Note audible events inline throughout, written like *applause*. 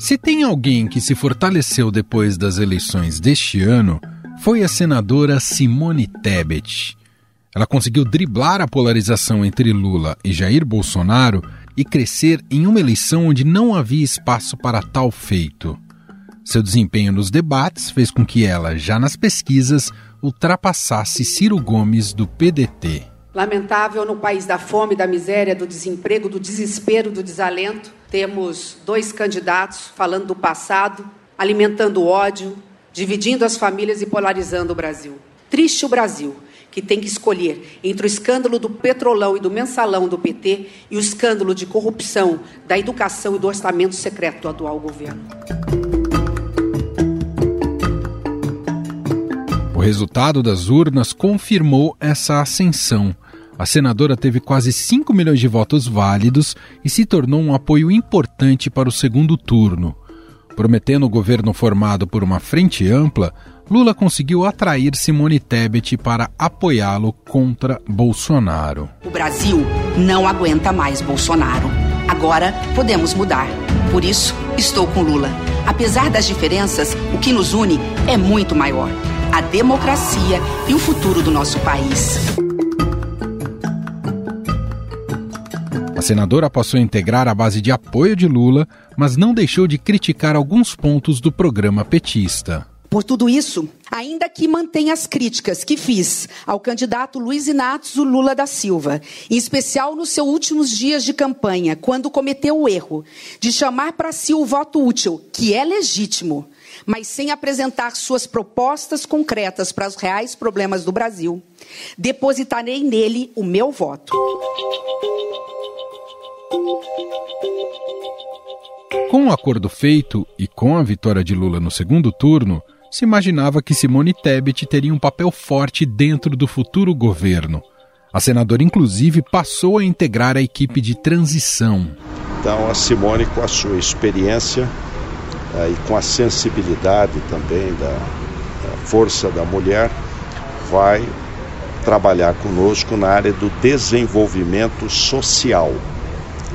Se tem alguém que se fortaleceu depois das eleições deste ano, foi a senadora Simone Tebet. Ela conseguiu driblar a polarização entre Lula e Jair Bolsonaro e crescer em uma eleição onde não havia espaço para tal feito. Seu desempenho nos debates fez com que ela, já nas pesquisas, ultrapassasse Ciro Gomes do PDT. Lamentável no país da fome, da miséria, do desemprego, do desespero, do desalento, temos dois candidatos falando do passado, alimentando ódio, dividindo as famílias e polarizando o Brasil. Triste o Brasil, que tem que escolher entre o escândalo do petrolão e do mensalão do PT e o escândalo de corrupção da educação e do orçamento secreto do atual governo. O resultado das urnas confirmou essa ascensão. A senadora teve quase 5 milhões de votos válidos e se tornou um apoio importante para o segundo turno. Prometendo o governo formado por uma frente ampla, Lula conseguiu atrair Simone Tebet para apoiá-lo contra Bolsonaro. O Brasil não aguenta mais Bolsonaro. Agora podemos mudar. Por isso, estou com Lula. Apesar das diferenças, o que nos une é muito maior a democracia e o futuro do nosso país. A senadora passou a integrar a base de apoio de Lula, mas não deixou de criticar alguns pontos do programa petista. Por tudo isso, ainda que mantenha as críticas que fiz ao candidato Luiz Inácio Lula da Silva, em especial nos seus últimos dias de campanha, quando cometeu o erro de chamar para si o voto útil, que é legítimo, mas sem apresentar suas propostas concretas para os reais problemas do Brasil, depositarei nele o meu voto. Com o acordo feito e com a vitória de Lula no segundo turno, se imaginava que Simone Tebet teria um papel forte dentro do futuro governo. A senadora, inclusive, passou a integrar a equipe de transição. Então, a Simone, com a sua experiência e com a sensibilidade também da, da força da mulher, vai trabalhar conosco na área do desenvolvimento social.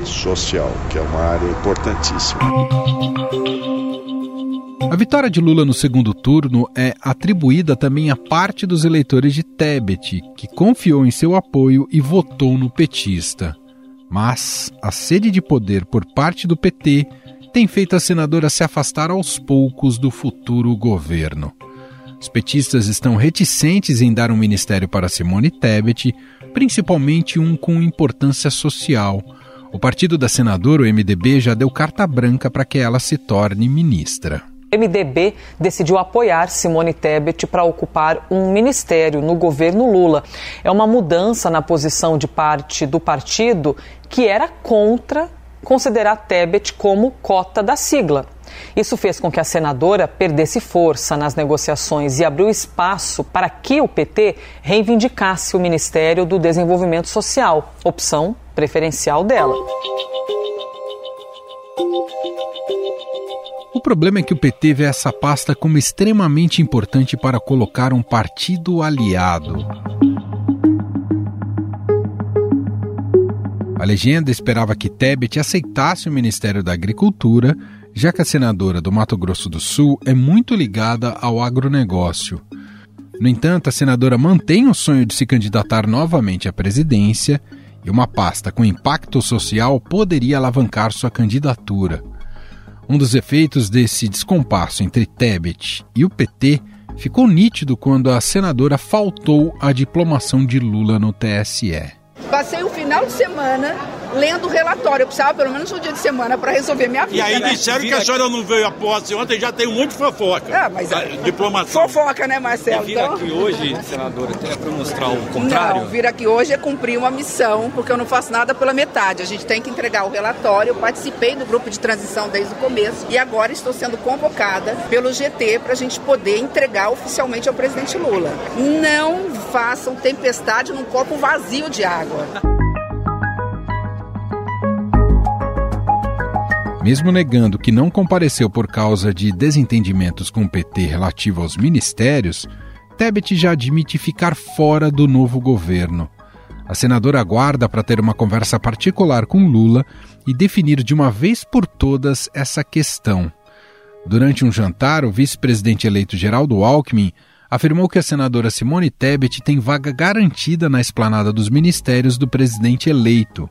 Social, que é uma área importantíssima. A vitória de Lula no segundo turno é atribuída também a parte dos eleitores de Tebet, que confiou em seu apoio e votou no petista. Mas a sede de poder por parte do PT tem feito a senadora se afastar aos poucos do futuro governo. Os petistas estão reticentes em dar um ministério para Simone Tebet, principalmente um com importância social. O partido da senadora, o MDB, já deu carta branca para que ela se torne ministra. MDB decidiu apoiar Simone Tebet para ocupar um ministério no governo Lula. É uma mudança na posição de parte do partido que era contra considerar Tebet como cota da sigla. Isso fez com que a senadora perdesse força nas negociações e abriu espaço para que o PT reivindicasse o Ministério do Desenvolvimento Social, opção preferencial dela. O problema é que o PT vê essa pasta como extremamente importante para colocar um partido aliado. Legenda esperava que Tebet aceitasse o Ministério da Agricultura, já que a senadora do Mato Grosso do Sul é muito ligada ao agronegócio. No entanto, a senadora mantém o sonho de se candidatar novamente à presidência e uma pasta com impacto social poderia alavancar sua candidatura. Um dos efeitos desse descompasso entre Tebet e o PT ficou nítido quando a senadora faltou à diplomação de Lula no TSE. Passei o final de semana lendo o relatório. Eu precisava pelo menos um dia de semana para resolver minha vida. E aí né? disseram que a senhora não veio a posse ontem, já tem muito fofoca. Ah, mas a, diplomação. Fofoca, né, Marcelo? E vir então... aqui hoje, senadora, é para mostrar o contrário? Não, vir aqui hoje é cumprir uma missão, porque eu não faço nada pela metade. A gente tem que entregar o relatório. Eu participei do grupo de transição desde o começo e agora estou sendo convocada pelo GT para a gente poder entregar oficialmente ao presidente Lula. Não façam tempestade num copo vazio de água. Mesmo negando que não compareceu por causa de desentendimentos com o PT relativo aos ministérios, Tebet já admite ficar fora do novo governo. A senadora aguarda para ter uma conversa particular com Lula e definir de uma vez por todas essa questão. Durante um jantar, o vice-presidente eleito Geraldo Alckmin afirmou que a senadora Simone Tebet tem vaga garantida na esplanada dos ministérios do presidente eleito.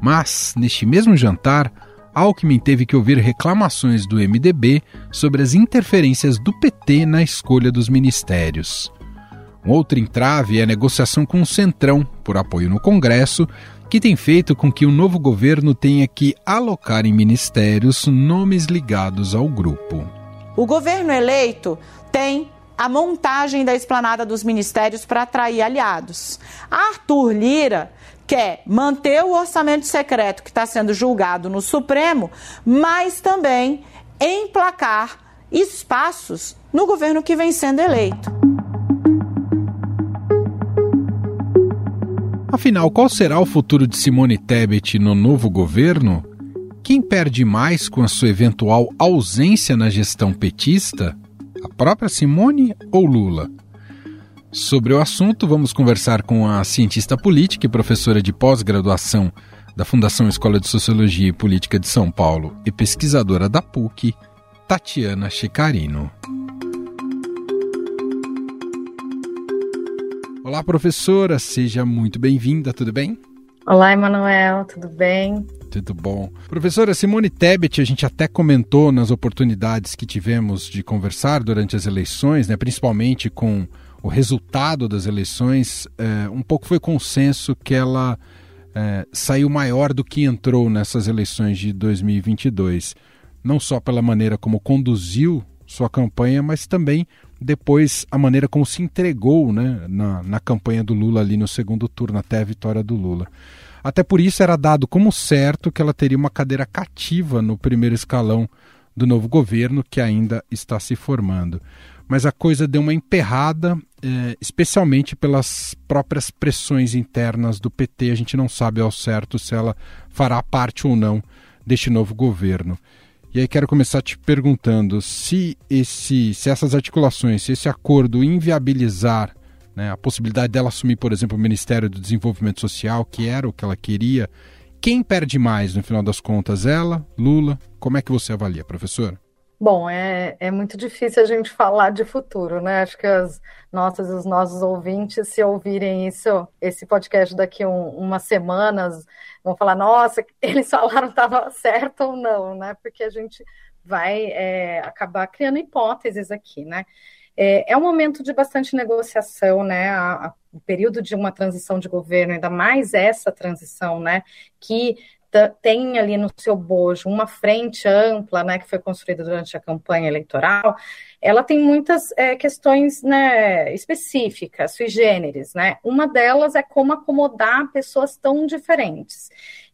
Mas, neste mesmo jantar, Alckmin teve que ouvir reclamações do MDB sobre as interferências do PT na escolha dos ministérios. Um outro entrave é a negociação com o Centrão, por apoio no Congresso, que tem feito com que o novo governo tenha que alocar em ministérios nomes ligados ao grupo. O governo eleito tem a montagem da esplanada dos ministérios para atrair aliados. Arthur Lira quer manter o orçamento secreto que está sendo julgado no Supremo, mas também emplacar espaços no governo que vem sendo eleito. Afinal, qual será o futuro de Simone Tebet no novo governo? Quem perde mais com a sua eventual ausência na gestão petista? A própria Simone ou Lula? Sobre o assunto, vamos conversar com a cientista política e professora de pós-graduação da Fundação Escola de Sociologia e Política de São Paulo e pesquisadora da PUC, Tatiana Checarino. Olá, professora, seja muito bem-vinda, tudo bem? Olá, Emanuel, tudo bem? Tudo bom. Professora Simone Tebet, a gente até comentou nas oportunidades que tivemos de conversar durante as eleições, né, principalmente com o resultado das eleições, é, um pouco foi consenso que ela é, saiu maior do que entrou nessas eleições de 2022. Não só pela maneira como conduziu sua campanha, mas também depois a maneira como se entregou né, na, na campanha do Lula ali no segundo turno, até a vitória do Lula. Até por isso era dado como certo que ela teria uma cadeira cativa no primeiro escalão do novo governo que ainda está se formando. Mas a coisa deu uma emperrada, eh, especialmente pelas próprias pressões internas do PT. A gente não sabe ao certo se ela fará parte ou não deste novo governo. E aí quero começar te perguntando se, esse, se essas articulações, se esse acordo inviabilizar né, a possibilidade dela assumir, por exemplo, o Ministério do Desenvolvimento Social, que era o que ela queria, quem perde mais no final das contas? Ela, Lula? Como é que você avalia, professora? Bom, é, é muito difícil a gente falar de futuro, né? Acho que as nossas os nossos ouvintes, se ouvirem isso, esse podcast daqui um, umas semanas, vão falar, nossa, *laughs* eles falaram estava certo ou não, né? Porque a gente vai é, acabar criando hipóteses aqui, né? É, é, um momento de bastante negociação, né? A, a, o período de uma transição de governo, ainda mais essa transição, né? Que tem ali no seu bojo uma frente ampla, né, que foi construída durante a campanha eleitoral, ela tem muitas é, questões né, específicas, sui generis, né? Uma delas é como acomodar pessoas tão diferentes,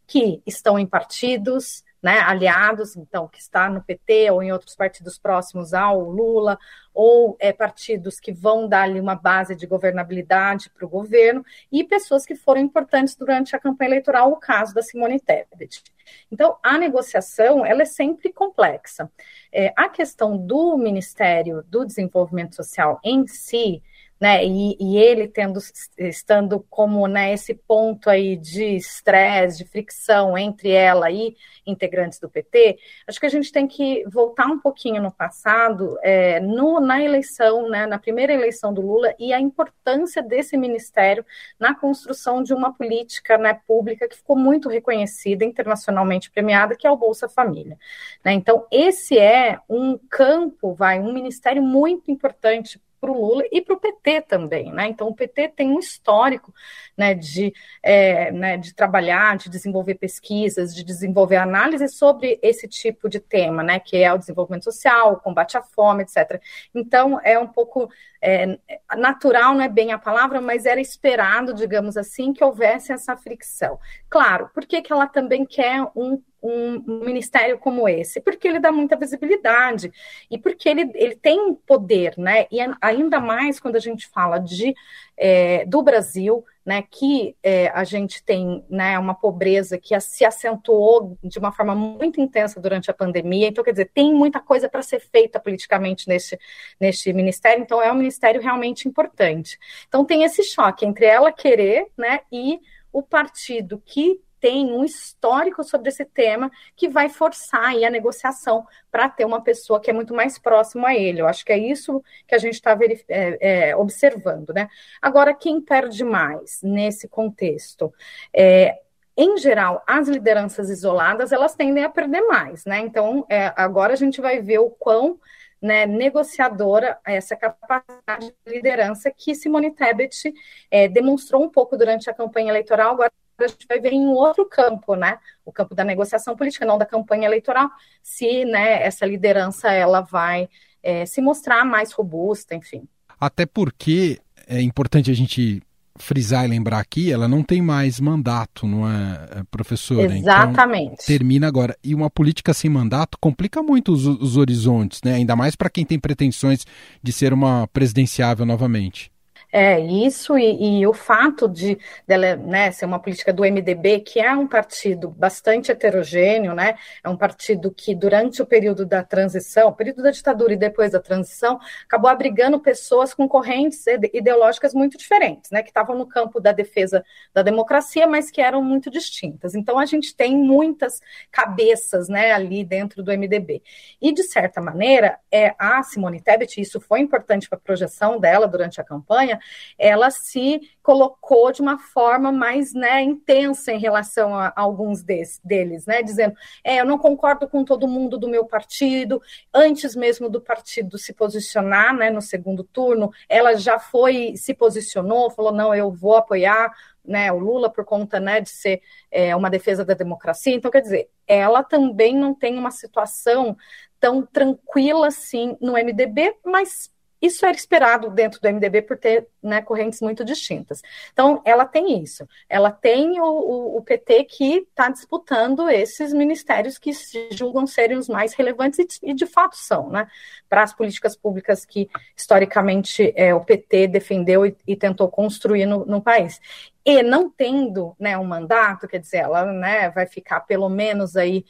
que estão em partidos, né, aliados, então, que está no PT ou em outros partidos próximos ao Lula, ou é, partidos que vão dar ali uma base de governabilidade para o governo, e pessoas que foram importantes durante a campanha eleitoral, o caso da Simone Tebet. Então, a negociação, ela é sempre complexa. É, a questão do Ministério do Desenvolvimento Social em si, né, e, e, ele tendo estando como né, esse ponto aí de estresse, de fricção entre ela e integrantes do PT, acho que a gente tem que voltar um pouquinho no passado, é, no, na eleição, né, na primeira eleição do Lula e a importância desse ministério na construção de uma política né, pública que ficou muito reconhecida, internacionalmente premiada, que é o Bolsa Família. Né? Então, esse é um campo, vai, um ministério muito importante para o Lula e para o PT também, né? Então o PT tem um histórico né, de, é, né, de trabalhar, de desenvolver pesquisas, de desenvolver análise sobre esse tipo de tema, né? Que é o desenvolvimento social, o combate à fome, etc. Então é um pouco é, natural, não é bem a palavra, mas era esperado, digamos assim, que houvesse essa fricção. Claro, por que, que ela também quer um um, ministério como esse? Porque ele dá muita visibilidade e porque ele, ele tem poder, né? E ainda mais quando a gente fala de é, do Brasil, né, que é, a gente tem né, uma pobreza que se acentuou de uma forma muito intensa durante a pandemia. Então, quer dizer, tem muita coisa para ser feita politicamente neste, neste ministério, então é um ministério realmente importante. Então, tem esse choque entre ela querer né, e o partido que tem um histórico sobre esse tema que vai forçar aí a negociação para ter uma pessoa que é muito mais próxima a ele. Eu acho que é isso que a gente está é, é, observando, né? Agora, quem perde mais nesse contexto? É, em geral, as lideranças isoladas elas tendem a perder mais, né? Então, é, agora a gente vai ver o quão né, negociadora essa capacidade de liderança que Simone Tebet é, demonstrou um pouco durante a campanha eleitoral. Agora a gente vai ver em um outro campo, né? O campo da negociação política, não da campanha eleitoral, se né, essa liderança ela vai é, se mostrar mais robusta, enfim. Até porque é importante a gente frisar e lembrar aqui, ela não tem mais mandato, não é, é professora? Então, Exatamente. Então, termina agora. E uma política sem mandato complica muito os, os horizontes, né? Ainda mais para quem tem pretensões de ser uma presidenciável novamente. É, isso e, e, o fato de dela né, ser uma política do MDB, que é um partido bastante heterogêneo, né, é um partido que durante o período da transição, período da ditadura e depois da transição, acabou abrigando pessoas com correntes ideológicas muito diferentes, né, que estavam no campo da defesa da democracia, mas que eram muito distintas. Então a gente tem muitas cabeças né, ali dentro do MDB. E, de certa maneira, é, a Simone Tebet, isso foi importante para a projeção dela durante a campanha, ela se colocou de uma forma mais né, intensa em relação a, a alguns des, deles, né, dizendo: é, eu não concordo com todo mundo do meu partido. Antes mesmo do partido se posicionar né, no segundo turno, ela já foi, se posicionou, falou: não, eu vou apoiar né, o Lula por conta né, de ser é, uma defesa da democracia. Então, quer dizer, ela também não tem uma situação tão tranquila assim no MDB, mas isso era esperado dentro do MDB por ter né, correntes muito distintas. Então, ela tem isso. Ela tem o, o, o PT que está disputando esses ministérios que se julgam serem os mais relevantes e, e de fato são, né? Para as políticas públicas que, historicamente, é, o PT defendeu e, e tentou construir no, no país. E não tendo né, um mandato, quer dizer, ela né, vai ficar pelo menos aí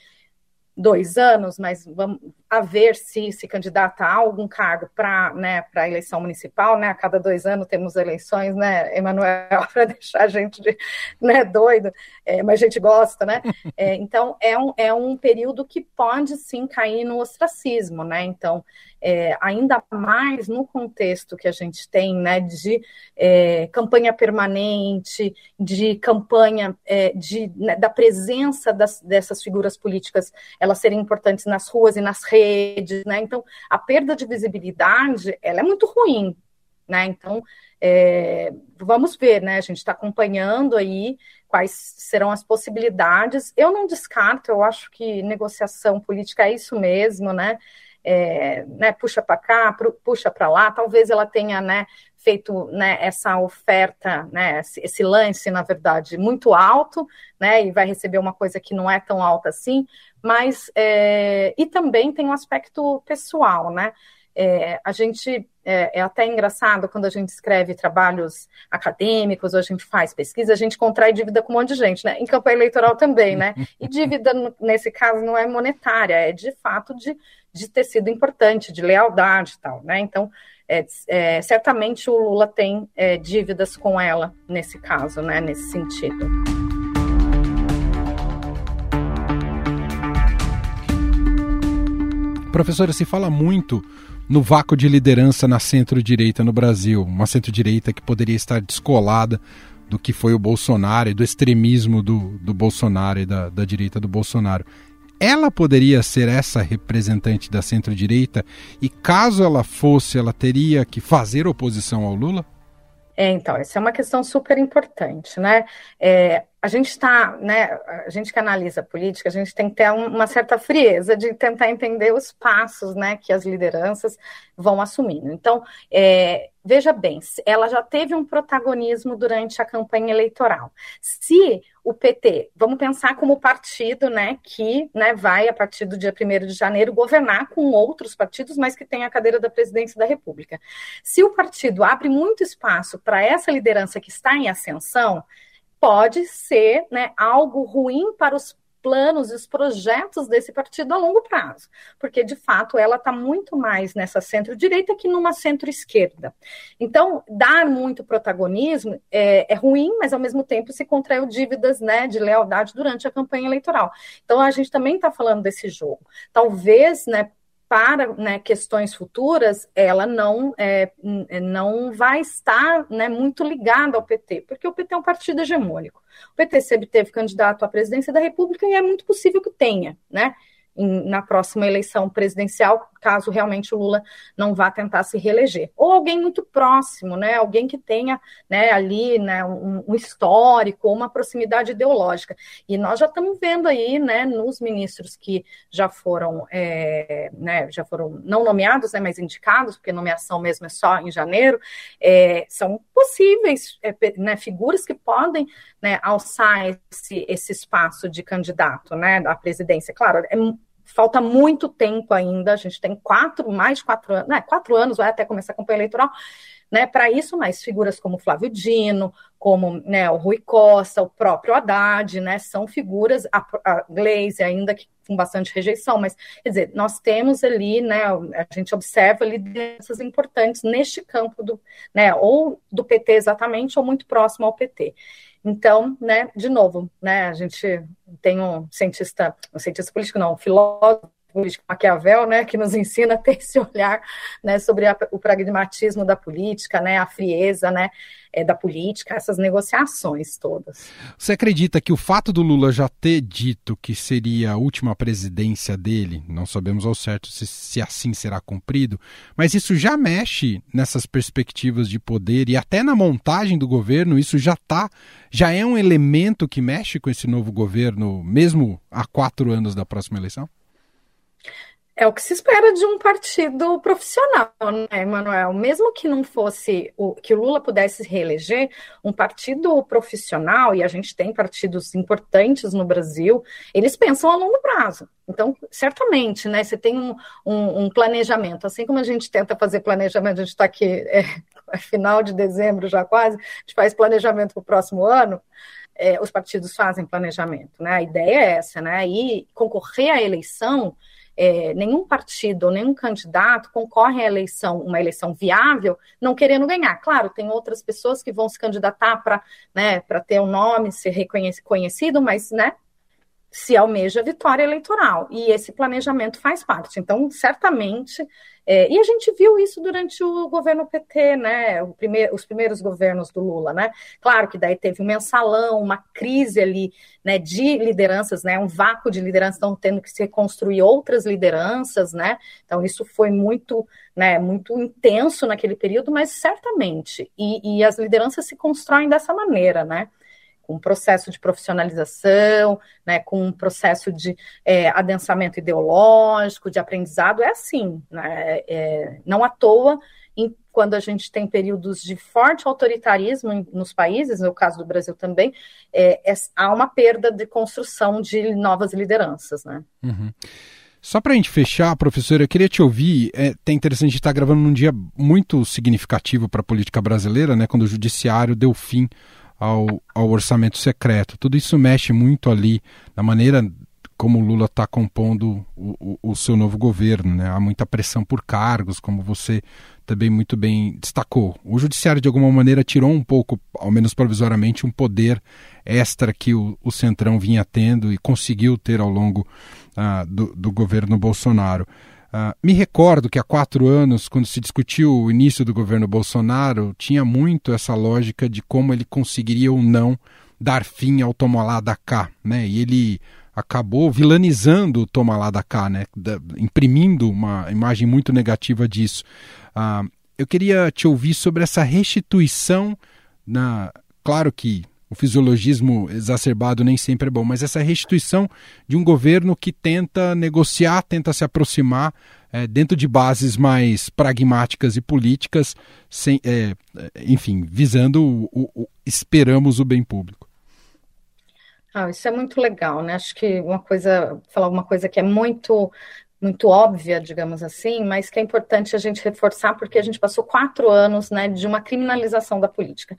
dois anos, mas vamos a ver se se candidata a algum cargo para né, a eleição municipal, né? A cada dois anos temos eleições, né, Emanuel, *laughs* para deixar a gente de, né, doido, é, mas a gente gosta, né? É, então é um, é um período que pode sim cair no ostracismo, né? Então, é, ainda mais no contexto que a gente tem, né, de é, campanha permanente, de campanha é, de, né, da presença das, dessas figuras políticas, elas serem importantes nas ruas e nas redes, né? Então, a perda de visibilidade, ela é muito ruim, né? Então, é, vamos ver, né? A gente está acompanhando aí quais serão as possibilidades. Eu não descarto, eu acho que negociação política é isso mesmo, né? é, né, puxa para cá, puxa para lá, talvez ela tenha né, feito né, essa oferta, né, esse lance, na verdade, muito alto, né, e vai receber uma coisa que não é tão alta assim, mas é, e também tem um aspecto pessoal, né? É, a gente é, é, até engraçado quando a gente escreve trabalhos acadêmicos, ou a gente faz pesquisa, a gente contrai dívida com um monte de gente, né? Em campanha eleitoral também, né? E dívida, nesse caso, não é monetária, é de fato de, de ter sido importante, de lealdade e tal, né? Então, é, é, certamente o Lula tem é, dívidas com ela nesse caso, né? Nesse sentido. Professora, se fala muito no vácuo de liderança na centro-direita no Brasil, uma centro-direita que poderia estar descolada do que foi o Bolsonaro e do extremismo do, do Bolsonaro e da, da direita do Bolsonaro. Ela poderia ser essa representante da centro-direita e, caso ela fosse, ela teria que fazer oposição ao Lula? É, então, essa é uma questão super importante, né? É, a gente está, né? A gente que analisa a política, a gente tem que ter uma certa frieza de tentar entender os passos, né, que as lideranças vão assumindo. Então, é, veja bem, ela já teve um protagonismo durante a campanha eleitoral. Se o PT, vamos pensar como partido, né, que né, vai, a partir do dia 1 de janeiro, governar com outros partidos, mas que tem a cadeira da presidência da República. Se o partido abre muito espaço para essa liderança que está em ascensão, pode ser né, algo ruim para os planos e os projetos desse partido a longo prazo, porque de fato ela está muito mais nessa centro-direita que numa centro-esquerda. Então, dar muito protagonismo é, é, ruim, mas ao mesmo tempo se contraiu dívidas né, de lealdade durante a campanha eleitoral. Então, a gente também está falando desse jogo. Talvez, né, para né, questões futuras, ela não, é, não vai estar né, muito ligada ao PT, porque o PT é um partido hegemônico. O PT sempre teve candidato à presidência da República e é muito possível que tenha, né? Em, na próxima eleição presidencial, caso realmente o Lula não vá tentar se reeleger. Ou alguém muito próximo, né? Alguém que tenha né, ali né, um, um histórico, uma proximidade ideológica. E nós já estamos vendo aí, né, nos ministros que já foram, é, né, já foram não nomeados, né, mas indicados, porque nomeação mesmo é só em janeiro, é, são possíveis é, né, figuras que podem né, alçar esse, esse espaço de candidato né, à presidência. Claro, é falta muito tempo ainda, a gente tem quatro, mais quatro anos, né, quatro anos, vai até começar a campanha eleitoral, né, para isso, mas figuras como Flávio Dino, como né, o Rui Costa, o próprio Haddad, né, são figuras, a, a Glaze ainda que com bastante rejeição, mas, quer dizer, nós temos ali, né, a gente observa lideranças importantes neste campo do, né, ou do PT exatamente, ou muito próximo ao PT. Então, né, de novo, né, a gente tem um cientista, um cientista político não, um filósofo político Maquiavel, né, que nos ensina a ter esse olhar, né, sobre a, o pragmatismo da política, né, a frieza, né, é, da política, essas negociações todas. Você acredita que o fato do Lula já ter dito que seria a última presidência dele, não sabemos ao certo se, se assim será cumprido, mas isso já mexe nessas perspectivas de poder e até na montagem do governo, isso já tá, já é um elemento que mexe com esse novo governo, mesmo há quatro anos da próxima eleição? É o que se espera de um partido profissional, né, Emanuel? Mesmo que não fosse o que o Lula pudesse se reeleger, um partido profissional, e a gente tem partidos importantes no Brasil, eles pensam a longo prazo. Então, certamente, né? Você tem um, um, um planejamento, assim como a gente tenta fazer planejamento, a gente está aqui, é, *laughs* é, final de dezembro já quase, a gente faz planejamento para o próximo ano. É, os partidos fazem planejamento, né? A ideia é essa, né? E concorrer à eleição é, nenhum partido, nenhum candidato concorre à eleição, uma eleição viável, não querendo ganhar. Claro, tem outras pessoas que vão se candidatar para né, ter o um nome, ser reconhecido, mas né, se almeja vitória eleitoral. E esse planejamento faz parte. Então, certamente é, e a gente viu isso durante o governo PT, né? Os primeiros governos do Lula, né? Claro que daí teve um mensalão, uma crise ali, né? De lideranças, né? Um vácuo de lideranças, estão tendo que se reconstruir outras lideranças, né? Então isso foi muito, né? Muito intenso naquele período, mas certamente. E, e as lideranças se constroem dessa maneira, né? Com um processo de profissionalização, né, com um processo de é, adensamento ideológico, de aprendizado, é assim, né, é, não à toa, em, quando a gente tem períodos de forte autoritarismo em, nos países, no caso do Brasil também, é, é há uma perda de construção de novas lideranças, né. Uhum. Só para a gente fechar, professora, eu queria te ouvir. É até interessante estar gravando num dia muito significativo para a política brasileira, né, quando o judiciário deu fim ao, ao orçamento secreto. Tudo isso mexe muito ali na maneira como o Lula está compondo o, o, o, seu novo governo. Né? Há muita pressão por cargos, como você também muito bem destacou. O Judiciário, de alguma maneira, tirou um pouco, ao menos provisoriamente, um poder extra que o, o Centrão vinha tendo e conseguiu ter ao longo ah, do, do governo Bolsonaro. Uh, me recordo que há quatro anos, quando se discutiu o início do governo Bolsonaro, tinha muito essa lógica de como ele conseguiria ou não dar fim ao toma lá da cá, né? E ele acabou vilanizando o toma lá da cá, né? Da, imprimindo uma imagem muito negativa disso. Uh, eu queria te ouvir sobre essa restituição na, claro que o fisiologismo exacerbado nem sempre é bom, mas essa restituição de um governo que tenta negociar, tenta se aproximar é, dentro de bases mais pragmáticas e políticas, sem, é, enfim, visando o, o, o, esperamos o bem público. Ah, isso é muito legal, né? Acho que uma coisa, falar uma coisa que é muito muito óbvia, digamos assim, mas que é importante a gente reforçar porque a gente passou quatro anos né, de uma criminalização da política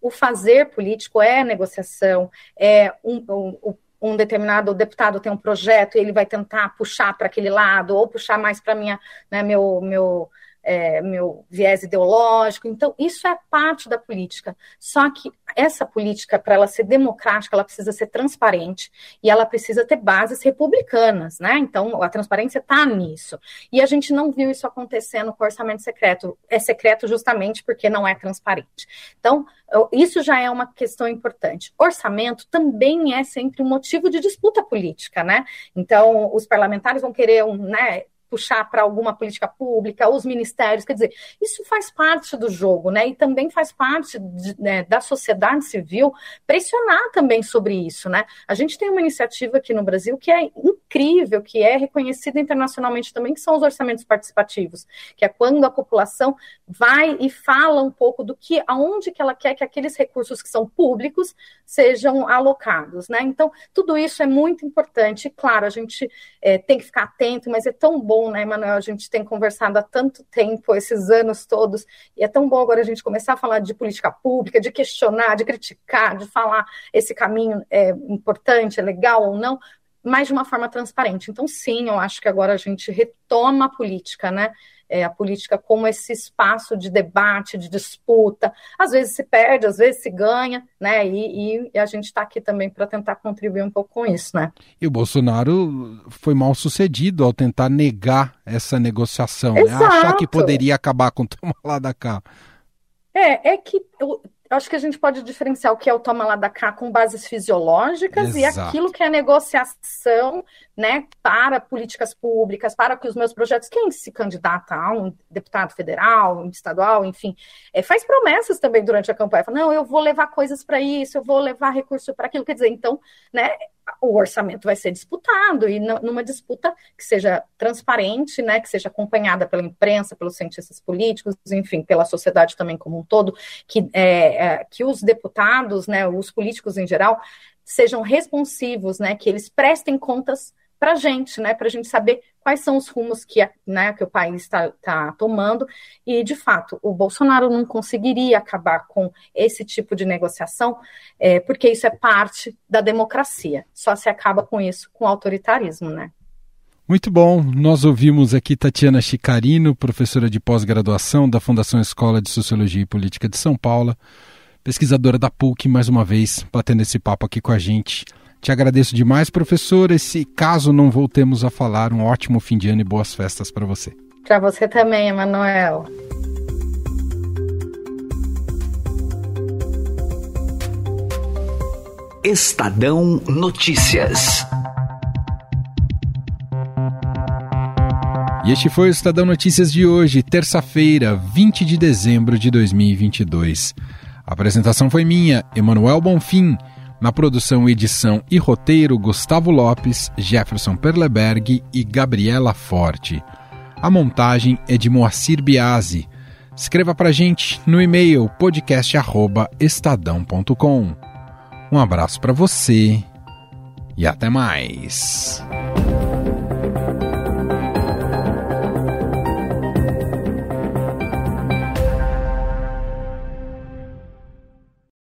o fazer político é negociação, é um, um, um determinado deputado tem um projeto e ele vai tentar puxar para aquele lado ou puxar mais para minha, né, meu, meu é, meu viés ideológico. Então, isso é parte da política. Só que essa política, para ela ser democrática, ela precisa ser transparente e ela precisa ter bases republicanas, né? Então, a transparência está nisso. E a gente não viu isso acontecendo com o orçamento secreto. É secreto justamente porque não é transparente. Então, isso já é uma questão importante. Orçamento também é sempre um motivo de disputa política, né? Então, os parlamentares vão querer um, né, puxar para alguma política pública, os ministérios, quer dizer, isso faz parte do jogo, né? E também faz parte de, né, da sociedade civil pressionar também sobre isso, né? A gente tem uma iniciativa aqui no Brasil que é incrível, que é reconhecida internacionalmente também, que são os orçamentos participativos, que é quando a população vai e fala um pouco do que, aonde que ela quer que aqueles recursos que são públicos sejam alocados, né? Então, tudo isso é muito importante. Claro, a gente é, tem que ficar atento, mas é tão bom bom, né, Emanuel? A gente tem conversado há tanto tempo, esses anos todos, e é tão bom agora a gente começar a falar de política pública, de questionar, de criticar, de falar esse caminho é importante, é legal ou não, mas de uma forma transparente. Então, sim, eu acho que agora a gente retoma a política, né? É, a política como esse espaço de debate, de disputa. Às vezes se perde, às vezes se ganha, né? E, e a gente está aqui também para tentar contribuir um pouco com isso, né? E o Bolsonaro foi mal sucedido ao tentar negar essa negociação, né? achar que poderia acabar com o toma lá da cá. É, é que acho que a gente pode diferenciar o que é o toma lá da cá com bases fisiológicas Exato. e aquilo que é negociação, né, para políticas públicas, para que os meus projetos, quem se candidata a um deputado federal, um estadual, enfim, é, faz promessas também durante a campanha, fala, não, eu vou levar coisas para isso, eu vou levar recurso para aquilo, quer dizer, então, né, o orçamento vai ser disputado e numa disputa que seja transparente, né, que seja acompanhada pela imprensa, pelos cientistas políticos, enfim, pela sociedade também como um todo, que, é, é, que os deputados, né, os políticos em geral, sejam responsivos, né, que eles prestem contas para a gente, né, para a gente saber quais são os rumos que, né, que o país está tá tomando. E, de fato, o Bolsonaro não conseguiria acabar com esse tipo de negociação, é, porque isso é parte da democracia. Só se acaba com isso com autoritarismo, né? Muito bom. Nós ouvimos aqui Tatiana Chicarino, professora de pós-graduação da Fundação Escola de Sociologia e Política de São Paulo, pesquisadora da PUC, mais uma vez, batendo esse papo aqui com a gente. Te agradeço demais, professor. Esse caso não voltemos a falar, um ótimo fim de ano e boas festas para você. Para você também, Emanuel. Estadão Notícias. E este foi o Estadão Notícias de hoje, terça-feira, 20 de dezembro de 2022. A apresentação foi minha, Emanuel Bonfim. Na produção, edição e roteiro, Gustavo Lopes, Jefferson Perleberg e Gabriela Forte. A montagem é de Moacir Biasi. Escreva para gente no e-mail podcast@estadão.com. Um abraço para você e até mais.